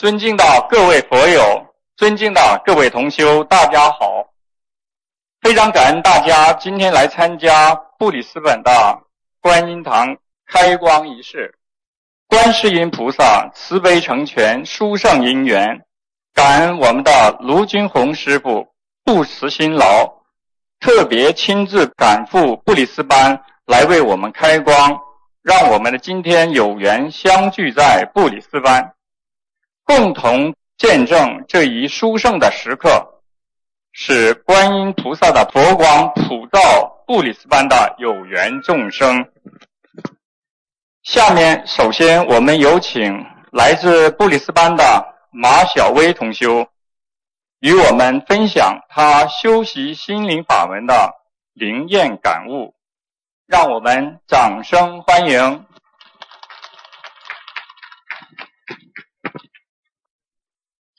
尊敬的各位佛友，尊敬的各位同修，大家好！非常感恩大家今天来参加布里斯本的观音堂开光仪式。观世音菩萨慈悲成全，殊胜因缘。感恩我们的卢军宏师傅不辞辛劳，特别亲自赶赴布里斯班来为我们开光，让我们的今天有缘相聚在布里斯班。共同见证这一殊胜的时刻，使观音菩萨的佛光普照布里斯班的有缘众生。下面，首先我们有请来自布里斯班的马小薇同修，与我们分享他修习心灵法门的灵验感悟，让我们掌声欢迎。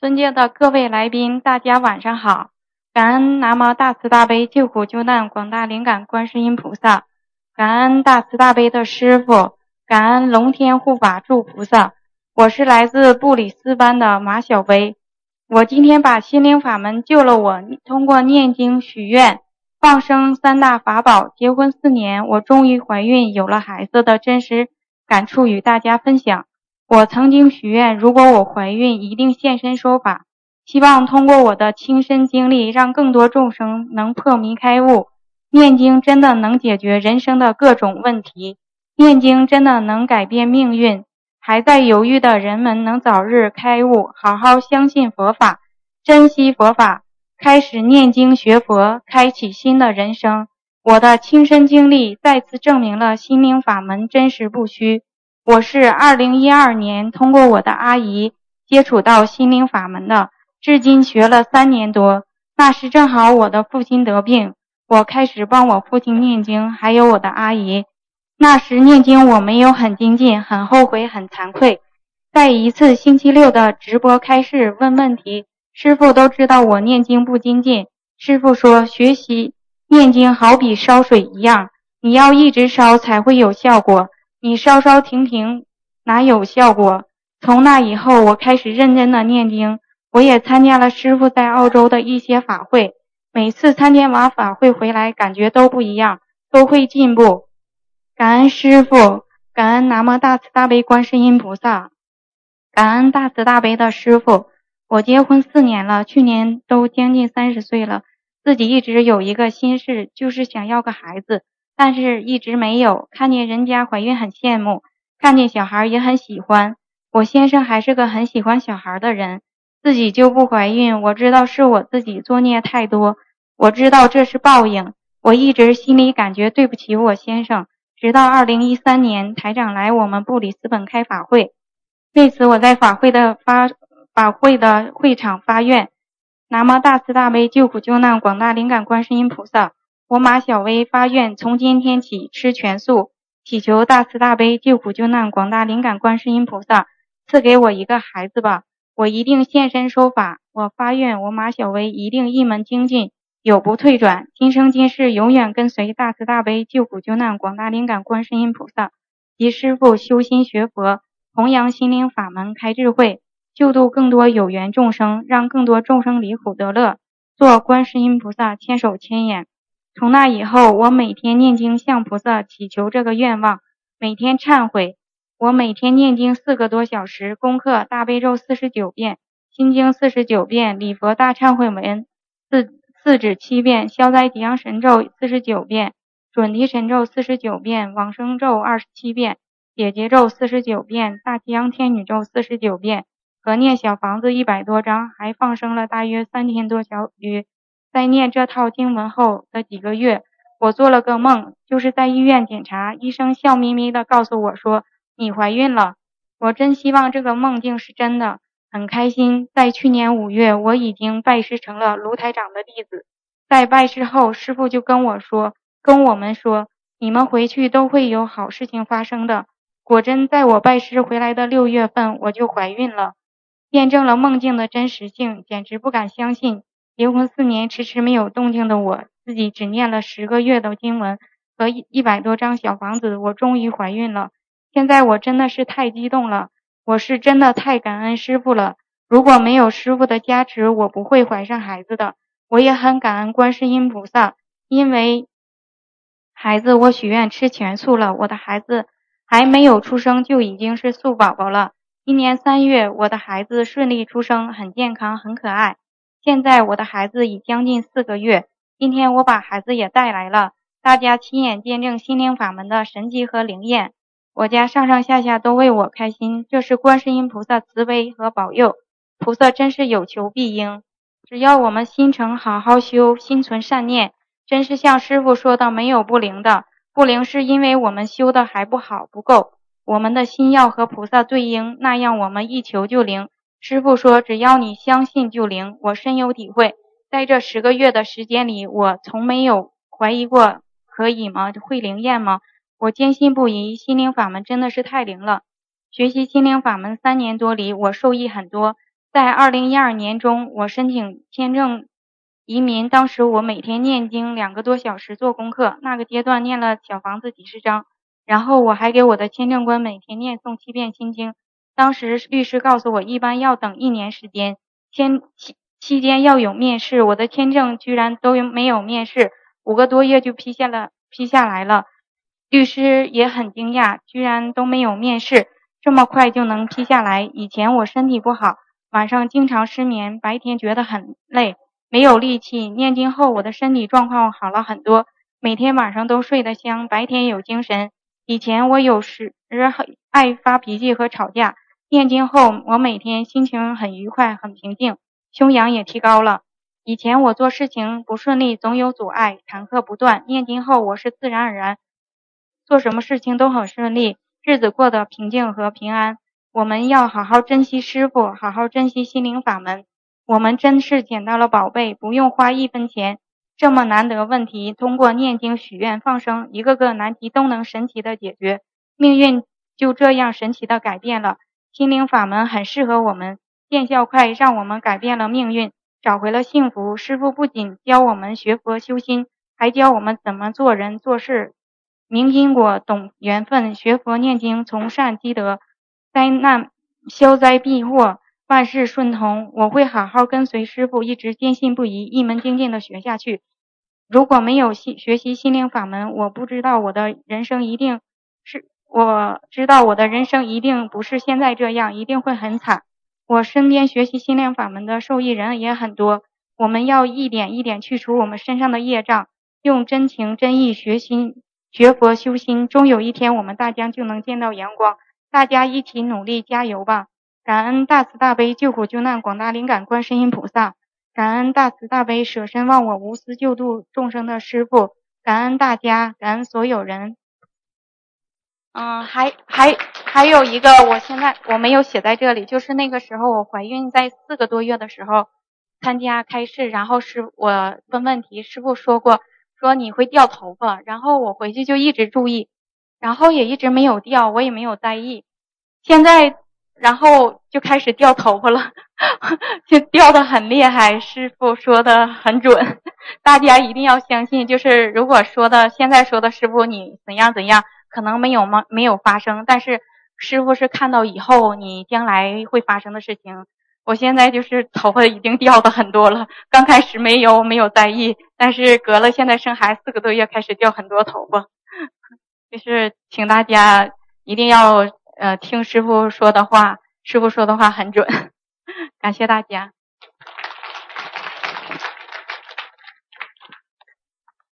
尊敬的各位来宾，大家晚上好！感恩南无大慈大悲救苦救难广大灵感观世音菩萨，感恩大慈大悲的师傅，感恩龙天护法诸菩萨。我是来自布里斯班的马小薇，我今天把心灵法门救了我，通过念经许愿、放生三大法宝，结婚四年，我终于怀孕，有了孩子的真实感触与大家分享。我曾经许愿，如果我怀孕，一定现身说法，希望通过我的亲身经历，让更多众生能破迷开悟。念经真的能解决人生的各种问题，念经真的能改变命运。还在犹豫的人们能早日开悟，好好相信佛法，珍惜佛法，开始念经学佛，开启新的人生。我的亲身经历再次证明了心灵法门真实不虚。我是二零一二年通过我的阿姨接触到心灵法门的，至今学了三年多。那时正好我的父亲得病，我开始帮我父亲念经，还有我的阿姨。那时念经我没有很精进，很后悔，很惭愧。在一次星期六的直播开示问问题，师傅都知道我念经不精进。师傅说，学习念经好比烧水一样，你要一直烧才会有效果。你稍稍停停，哪有效果？从那以后，我开始认真的念经。我也参加了师傅在澳洲的一些法会，每次参加完法会回来，感觉都不一样，都会进步。感恩师傅，感恩南无大慈大悲观世音菩萨，感恩大慈大悲的师傅。我结婚四年了，去年都将近三十岁了，自己一直有一个心事，就是想要个孩子。但是一直没有看见人家怀孕很羡慕，看见小孩也很喜欢。我先生还是个很喜欢小孩的人，自己就不怀孕。我知道是我自己作孽太多，我知道这是报应。我一直心里感觉对不起我先生。直到二零一三年台长来我们布里斯本开法会，为此我在法会的发法会的会场发愿：南无大慈大悲救苦救难广大灵感观世音菩萨。我马小薇发愿，从今天起吃全素，祈求大慈大悲救苦救难广大灵感观世音菩萨赐给我一个孩子吧！我一定现身说法。我发愿，我马小薇一定一门精进，永不退转，今生今世永远跟随大慈大悲救苦救难广大灵感观世音菩萨及师父修心学佛，弘扬心灵法门，开智慧，救度更多有缘众生，让更多众生离苦得乐，做观世音菩萨千手千眼。从那以后，我每天念经向菩萨祈求这个愿望，每天忏悔。我每天念经四个多小时，功课大悲咒四十九遍，心经四十九遍，礼佛大忏悔文四四指七遍，消灾吉祥神咒四十九遍，准提神咒四十九遍，往生咒二十七遍，解结咒四十九遍，大吉祥天女咒四十九遍，和念小房子一百多张，还放生了大约三千多条鱼。在念这套经文后的几个月，我做了个梦，就是在医院检查，医生笑眯眯的告诉我说：“你怀孕了。”我真希望这个梦境是真的，很开心。在去年五月，我已经拜师成了卢台长的弟子。在拜师后，师傅就跟我说：“跟我们说，你们回去都会有好事情发生的。”果真，在我拜师回来的六月份，我就怀孕了，验证了梦境的真实性，简直不敢相信。结婚四年迟迟没有动静的我，自己只念了十个月的经文和一一百多张小房子，我终于怀孕了。现在我真的是太激动了，我是真的太感恩师傅了。如果没有师傅的加持，我不会怀上孩子的。我也很感恩观世音菩萨，因为孩子我许愿吃全素了，我的孩子还没有出生就已经是素宝宝了。今年三月，我的孩子顺利出生，很健康，很可爱。现在我的孩子已将近四个月。今天我把孩子也带来了，大家亲眼见证心灵法门的神迹和灵验。我家上上下下都为我开心，这是观世音菩萨慈悲和保佑。菩萨真是有求必应，只要我们心诚好好修，心存善念，真是像师傅说的，没有不灵的。不灵是因为我们修的还不好，不够。我们的心要和菩萨对应，那样我们一求就灵。师傅说，只要你相信就灵。我深有体会，在这十个月的时间里，我从没有怀疑过可以吗？会灵验吗？我坚信不疑，心灵法门真的是太灵了。学习心灵法门三年多里，我受益很多。在二零一二年中，我申请签证移民，当时我每天念经两个多小时做功课，那个阶段念了小房子几十章。然后我还给我的签证官每天念诵七遍心经。当时律师告诉我，一般要等一年时间，签期期间要有面试。我的签证居然都没有面试，五个多月就批下了，批下来了。律师也很惊讶，居然都没有面试，这么快就能批下来。以前我身体不好，晚上经常失眠，白天觉得很累，没有力气。念经后，我的身体状况好了很多，每天晚上都睡得香，白天有精神。以前我有时爱发脾气和吵架，念经后我每天心情很愉快、很平静，修养也提高了。以前我做事情不顺利，总有阻碍，坎坷不断。念经后我是自然而然，做什么事情都很顺利，日子过得平静和平安。我们要好好珍惜师傅，好好珍惜心灵法门。我们真是捡到了宝贝，不用花一分钱。这么难得问题，通过念经、许愿、放生，一个个难题都能神奇的解决，命运就这样神奇的改变了。心灵法门很适合我们，见效快，让我们改变了命运，找回了幸福。师傅不仅教我们学佛修心，还教我们怎么做人做事，明因果，懂缘分。学佛念经，从善积德，灾难消灾避祸。万事顺通，我会好好跟随师傅，一直坚信不疑，一门精进的学下去。如果没有心学习心灵法门，我不知道我的人生一定是，我知道我的人生一定不是现在这样，一定会很惨。我身边学习心灵法门的受益人也很多，我们要一点一点去除我们身上的业障，用真情真意学心学佛修心，终有一天我们大家就能见到阳光。大家一起努力，加油吧！感恩大慈大悲救苦救难广大灵感观世音菩萨，感恩大慈大悲舍身忘我无私救度众生的师傅，感恩大家，感恩所有人。嗯，还还还有一个，我现在我没有写在这里，就是那个时候我怀孕在四个多月的时候参加开示，然后师我问问题，师傅说过说你会掉头发，然后我回去就一直注意，然后也一直没有掉，我也没有在意，现在。然后就开始掉头发了，就掉的很厉害。师傅说的很准，大家一定要相信。就是如果说的现在说的师傅你怎样怎样，可能没有吗？没有发生。但是师傅是看到以后你将来会发生的事情。我现在就是头发已经掉的很多了，刚开始没有没有在意，但是隔了现在生孩子四个多月开始掉很多头发。就是请大家一定要。呃，听师傅说的话，师傅说的话很准，感谢大家。